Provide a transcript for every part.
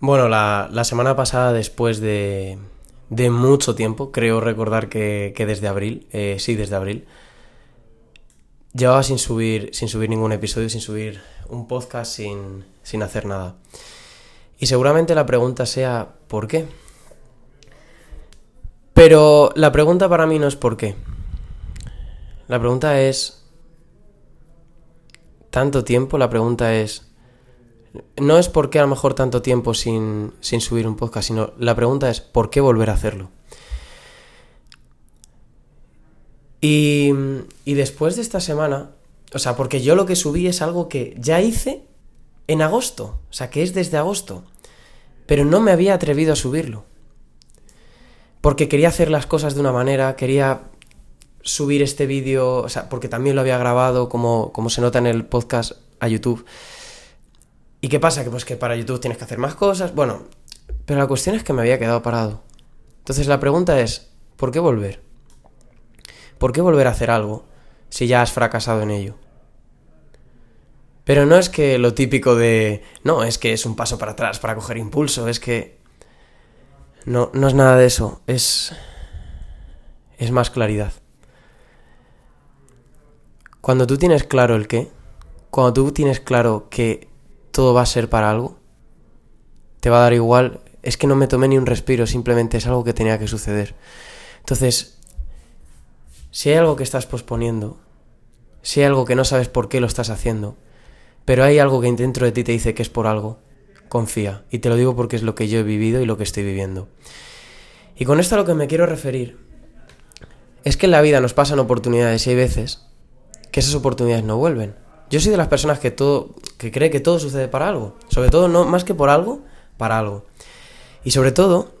Bueno, la, la semana pasada, después de, de mucho tiempo, creo recordar que, que desde abril, eh, sí, desde abril, llevaba sin subir, sin subir ningún episodio, sin subir un podcast, sin, sin hacer nada. Y seguramente la pregunta sea, ¿por qué? Pero la pregunta para mí no es por qué. La pregunta es... Tanto tiempo, la pregunta es... No es por qué a lo mejor tanto tiempo sin, sin subir un podcast, sino la pregunta es ¿por qué volver a hacerlo? Y, y después de esta semana, o sea, porque yo lo que subí es algo que ya hice en agosto, o sea, que es desde agosto, pero no me había atrevido a subirlo. Porque quería hacer las cosas de una manera, quería subir este vídeo, o sea, porque también lo había grabado, como, como se nota en el podcast, a YouTube. ¿Y qué pasa? Que pues que para YouTube tienes que hacer más cosas. Bueno, pero la cuestión es que me había quedado parado. Entonces la pregunta es, ¿por qué volver? ¿Por qué volver a hacer algo si ya has fracasado en ello? Pero no es que lo típico de, no, es que es un paso para atrás para coger impulso, es que... No, no es nada de eso, es... es más claridad. Cuando tú tienes claro el qué, cuando tú tienes claro que todo va a ser para algo, te va a dar igual, es que no me tomé ni un respiro, simplemente es algo que tenía que suceder. Entonces, si hay algo que estás posponiendo, si hay algo que no sabes por qué lo estás haciendo, pero hay algo que dentro de ti te dice que es por algo, confía. Y te lo digo porque es lo que yo he vivido y lo que estoy viviendo. Y con esto a lo que me quiero referir es que en la vida nos pasan oportunidades y hay veces que esas oportunidades no vuelven. Yo soy de las personas que todo que cree que todo sucede para algo, sobre todo no más que por algo, para algo. Y sobre todo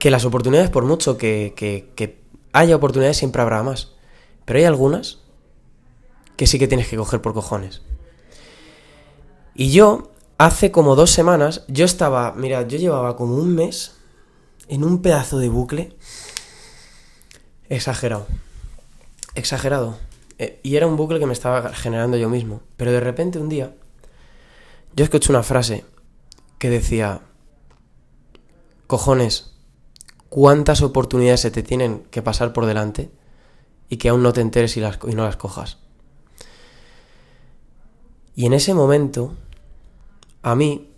que las oportunidades por mucho que, que, haya oportunidades siempre habrá más, pero hay algunas que sí que tienes que coger por cojones. Y yo hace como dos semanas yo estaba, mira, yo llevaba como un mes en un pedazo de bucle exagerado exagerado. Eh, y era un bucle que me estaba generando yo mismo. Pero de repente un día, yo escuché una frase que decía, cojones, ¿cuántas oportunidades se te tienen que pasar por delante y que aún no te enteres y, las, y no las cojas? Y en ese momento, a mí,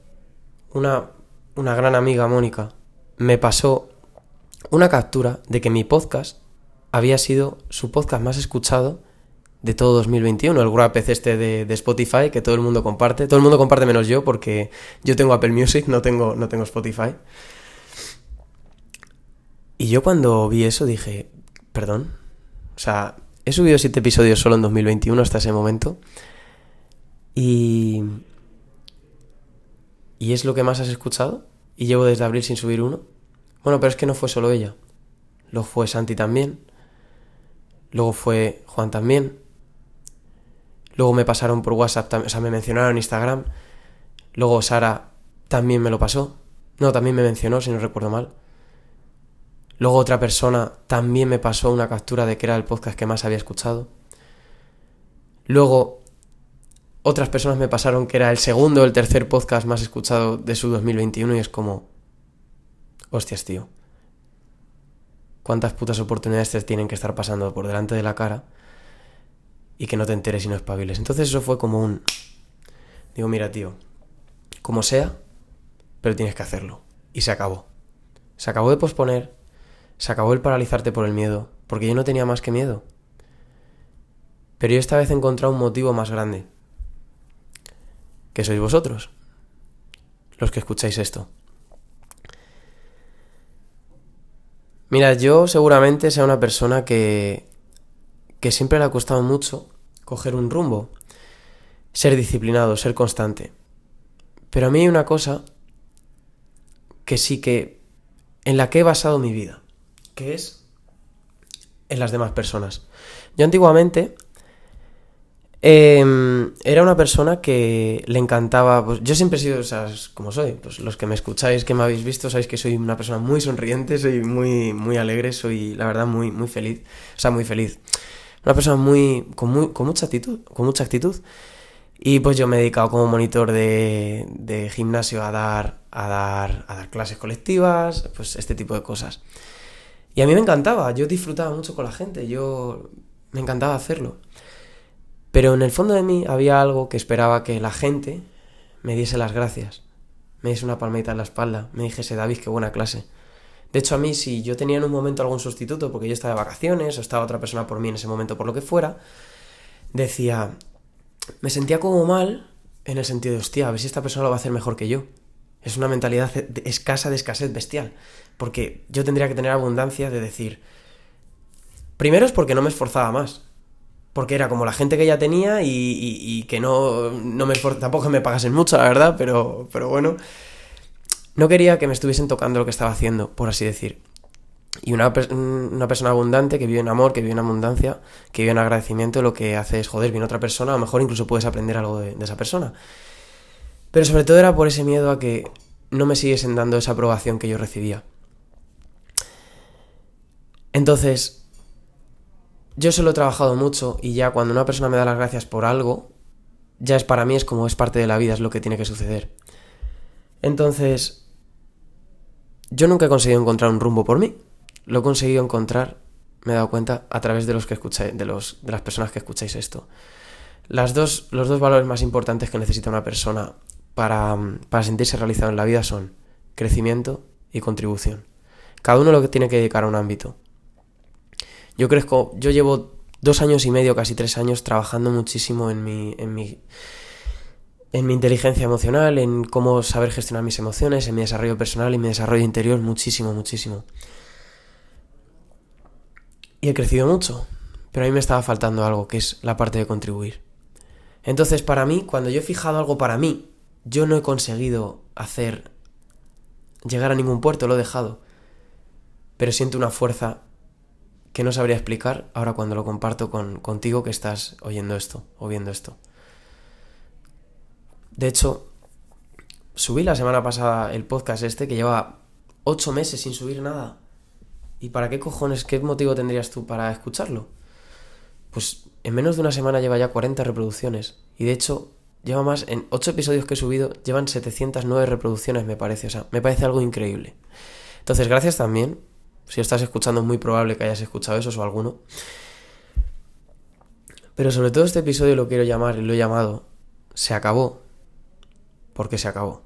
una, una gran amiga, Mónica, me pasó una captura de que mi podcast había sido su podcast más escuchado de todo 2021, el Grab este de, de, Spotify que todo el mundo comparte. Todo el mundo comparte menos yo porque yo tengo Apple Music, no tengo, no tengo Spotify. Y yo cuando vi eso dije, perdón, o sea, he subido siete episodios solo en 2021 hasta ese momento. Y... ¿Y es lo que más has escuchado? Y llevo desde abril sin subir uno. Bueno, pero es que no fue solo ella. Lo fue Santi también. Luego fue Juan también. Luego me pasaron por WhatsApp, o sea, me mencionaron en Instagram. Luego Sara también me lo pasó. No, también me mencionó, si no recuerdo mal. Luego otra persona también me pasó una captura de que era el podcast que más había escuchado. Luego otras personas me pasaron que era el segundo o el tercer podcast más escuchado de su 2021 y es como... Hostias, tío cuántas putas oportunidades te tienen que estar pasando por delante de la cara y que no te enteres y no espabiles. Entonces eso fue como un... Digo, mira, tío, como sea, pero tienes que hacerlo. Y se acabó. Se acabó de posponer, se acabó el paralizarte por el miedo, porque yo no tenía más que miedo. Pero yo esta vez he encontrado un motivo más grande, que sois vosotros, los que escucháis esto. Mira, yo seguramente sea una persona que, que siempre le ha costado mucho coger un rumbo, ser disciplinado, ser constante. Pero a mí hay una cosa que sí que en la que he basado mi vida, que es en las demás personas. Yo antiguamente eh, era una persona que le encantaba. Pues, yo siempre he sido, o sea, como soy. Pues los que me escucháis, que me habéis visto, sabéis que soy una persona muy sonriente, soy muy, muy alegre, soy, la verdad, muy, muy feliz. O sea, muy feliz. Una persona muy. con, muy, con mucha actitud. Con mucha actitud. Y pues yo me he dedicado como monitor de, de gimnasio a dar, a, dar, a dar clases colectivas, pues este tipo de cosas. Y a mí me encantaba, yo disfrutaba mucho con la gente, yo me encantaba hacerlo. Pero en el fondo de mí había algo que esperaba que la gente me diese las gracias, me diese una palmita en la espalda, me dijese, David, qué buena clase. De hecho, a mí, si yo tenía en un momento algún sustituto, porque yo estaba de vacaciones o estaba otra persona por mí en ese momento, por lo que fuera, decía, me sentía como mal en el sentido de, hostia, a ver si esta persona lo va a hacer mejor que yo. Es una mentalidad escasa de escasez bestial. Porque yo tendría que tener abundancia de decir, primero es porque no me esforzaba más. Porque era como la gente que ya tenía y, que no, no me esforzaba, tampoco me pagasen mucho, la verdad, pero, pero bueno no quería que me estuviesen tocando lo que estaba haciendo, por así decir. Y una, una, persona abundante que vive en amor, que vive en abundancia, que vive en agradecimiento, lo que hace es, joder, viene otra persona, a lo mejor incluso puedes aprender algo de, esa persona. Pero sobre todo era por ese miedo a que no me siguiesen dando esa aprobación que yo recibía. Entonces, yo solo he trabajado mucho y ya cuando una persona me da las gracias por algo, ya es para mí, es como es parte de la vida, es lo que tiene que suceder. Entonces, yo nunca he conseguido encontrar un rumbo por mí. Lo he conseguido encontrar, me he dado cuenta, a través de los que escucháis, de, los, de las personas que escucháis esto. Las dos, los dos valores más importantes que necesita una persona para, para sentirse realizado en la vida son crecimiento y contribución. Cada uno lo que tiene que dedicar a un ámbito. Yo crezco, yo llevo dos años y medio, casi tres años, trabajando muchísimo en mi, en mi, en mi inteligencia emocional, en cómo saber gestionar mis emociones, en mi desarrollo personal y mi desarrollo interior, muchísimo, muchísimo. Y he crecido mucho, pero a mí me estaba faltando algo, que es la parte de contribuir. Entonces, para mí, cuando yo he fijado algo para mí, yo no he conseguido hacer llegar a ningún puerto, lo he dejado. Pero siento una fuerza que no sabría explicar ahora cuando lo comparto con, contigo que estás oyendo esto o viendo esto. De hecho, subí la semana pasada el podcast este que lleva ocho meses sin subir nada. ¿Y para qué cojones, qué motivo tendrías tú para escucharlo? Pues en menos de una semana lleva ya 40 reproducciones. Y de hecho, lleva más, en ocho episodios que he subido, llevan 709 reproducciones, me parece. O sea, me parece algo increíble. Entonces, gracias también. Si estás escuchando, es muy probable que hayas escuchado eso o alguno. Pero sobre todo este episodio lo quiero llamar, y lo he llamado, Se acabó porque se acabó.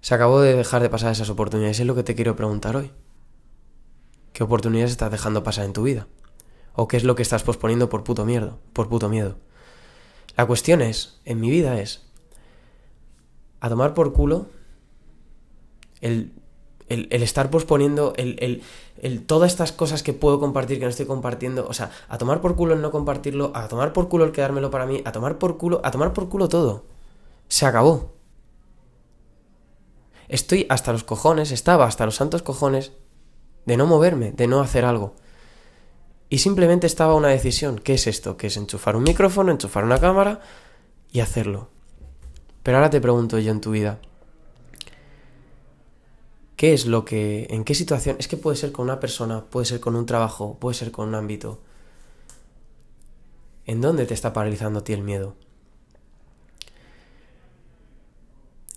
Se acabó de dejar de pasar esas oportunidades. Es lo que te quiero preguntar hoy. ¿Qué oportunidades estás dejando pasar en tu vida? ¿O qué es lo que estás posponiendo por puto miedo? Por puto miedo. La cuestión es, en mi vida es, a tomar por culo el, el, estar posponiendo el, el, todas estas cosas que puedo compartir que no estoy compartiendo. O sea, a tomar por culo el no compartirlo, a tomar por culo el quedármelo para mí, a tomar por culo, a tomar por culo todo se acabó. Estoy hasta los cojones, estaba hasta los santos cojones de no moverme, de no hacer algo. Y simplemente estaba una decisión. ¿Qué es esto? Que es enchufar un micrófono, enchufar una cámara y hacerlo. Pero ahora te pregunto yo en tu vida. ¿Qué es lo que... ¿En qué situación? Es que puede ser con una persona, puede ser con un trabajo, puede ser con un ámbito. ¿En dónde te está paralizando a ti el miedo?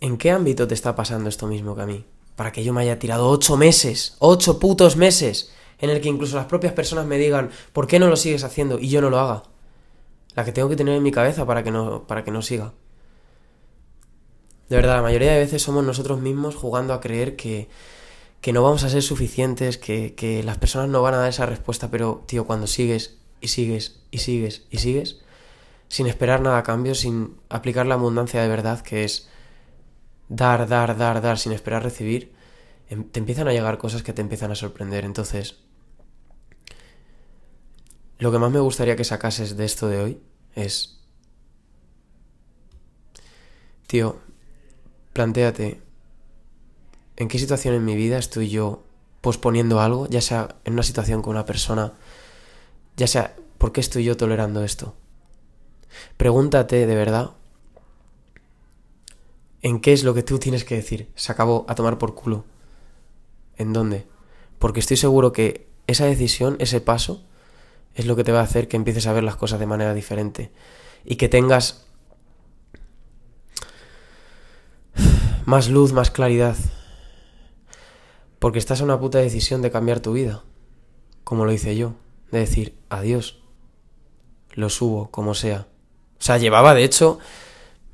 ¿En qué ámbito te está pasando esto mismo que a mí? Para que yo me haya tirado ocho meses, ocho putos meses, en el que incluso las propias personas me digan, ¿por qué no lo sigues haciendo? Y yo no lo haga. La que tengo que tener en mi cabeza para que no, para que no siga. De verdad, la mayoría de veces somos nosotros mismos jugando a creer que, que no vamos a ser suficientes, que, que las personas no van a dar esa respuesta, pero, tío, cuando sigues y sigues y sigues y sigues, sin esperar nada a cambio, sin aplicar la abundancia de verdad que es dar, dar, dar, dar sin esperar recibir, em, te empiezan a llegar cosas que te empiezan a sorprender. Entonces, lo que más me gustaría que sacases de esto de hoy es, tío, plantéate, ¿en qué situación en mi vida estoy yo posponiendo algo, ya sea en una situación con una persona, ya sea, ¿por qué estoy yo tolerando esto? Pregúntate de verdad en qué es lo que tú tienes que decir. Se acabó a tomar por culo. ¿En dónde? Porque estoy seguro que esa decisión, ese paso, es lo que te va a hacer que empieces a ver las cosas de manera diferente. y que tengas más luz, más claridad. Porque estás en una puta decisión de cambiar tu vida, como lo hice yo, de decir adiós, lo subo, como sea. O sea, llevaba, de hecho,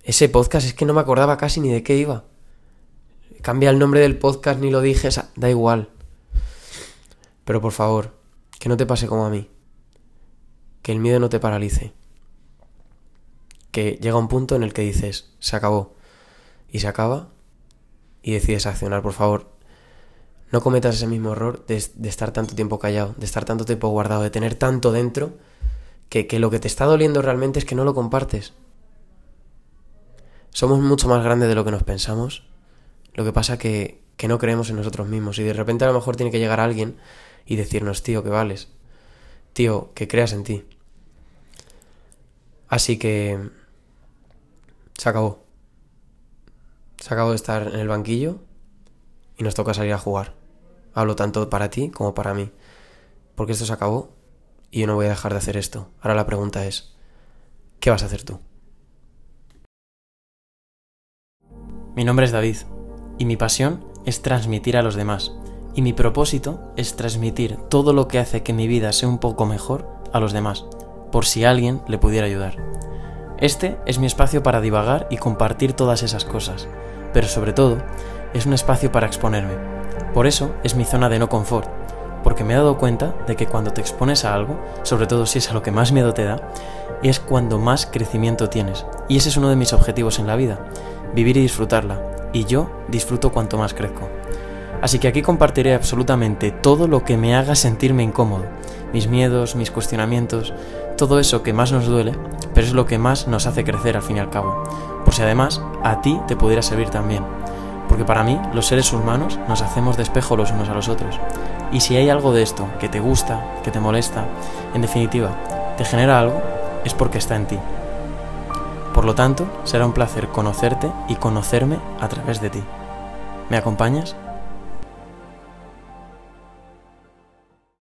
ese podcast, es que no me acordaba casi ni de qué iba. Cambia el nombre del podcast, ni lo dije, da igual. Pero por favor, que no te pase como a mí. Que el miedo no te paralice. Que llega un punto en el que dices, se acabó. Y se acaba y decides accionar, por favor. No cometas ese mismo error de, estar tanto tiempo callado, de estar tanto tiempo guardado, de tener tanto dentro, que, que lo que te está doliendo realmente es que no lo compartes. Somos mucho más grandes de lo que nos pensamos. Lo que pasa que, que no creemos en nosotros mismos. Y de repente a lo mejor tiene que llegar alguien y decirnos, tío, que vales. Tío, que creas en ti. Así que... Se acabó. Se acabó de estar en el banquillo y nos toca salir a jugar. Hablo tanto para ti como para mí. Porque esto se acabó y yo no voy a dejar de hacer esto. Ahora la pregunta es, ¿qué vas a hacer tú? Mi nombre es David y mi pasión es transmitir a los demás. Y mi propósito es transmitir todo lo que hace que mi vida sea un poco mejor a los demás, por si alguien le pudiera ayudar. Este es mi espacio para divagar y compartir todas esas cosas, pero sobre todo es un espacio para exponerme. Por eso es mi zona de no confort, porque me he dado cuenta de que cuando te expones a algo, sobre todo si es a lo que más miedo te da, es cuando más crecimiento tienes. Y ese es uno de mis objetivos en la vida, vivir y disfrutarla. Y yo disfruto cuanto más crezco. Así que aquí compartiré absolutamente todo lo que me haga sentirme incómodo, mis miedos, mis cuestionamientos, todo eso que más nos duele, pero es lo que más nos hace crecer al fin y al cabo. Por si además a ti te pudiera servir también. Porque para mí, los seres humanos nos hacemos de espejo los unos a los otros. Y si hay algo de esto que te gusta, que te molesta, en definitiva, te genera algo, es porque está en ti. Por lo tanto, será un placer conocerte y conocerme a través de ti. ¿Me acompañas?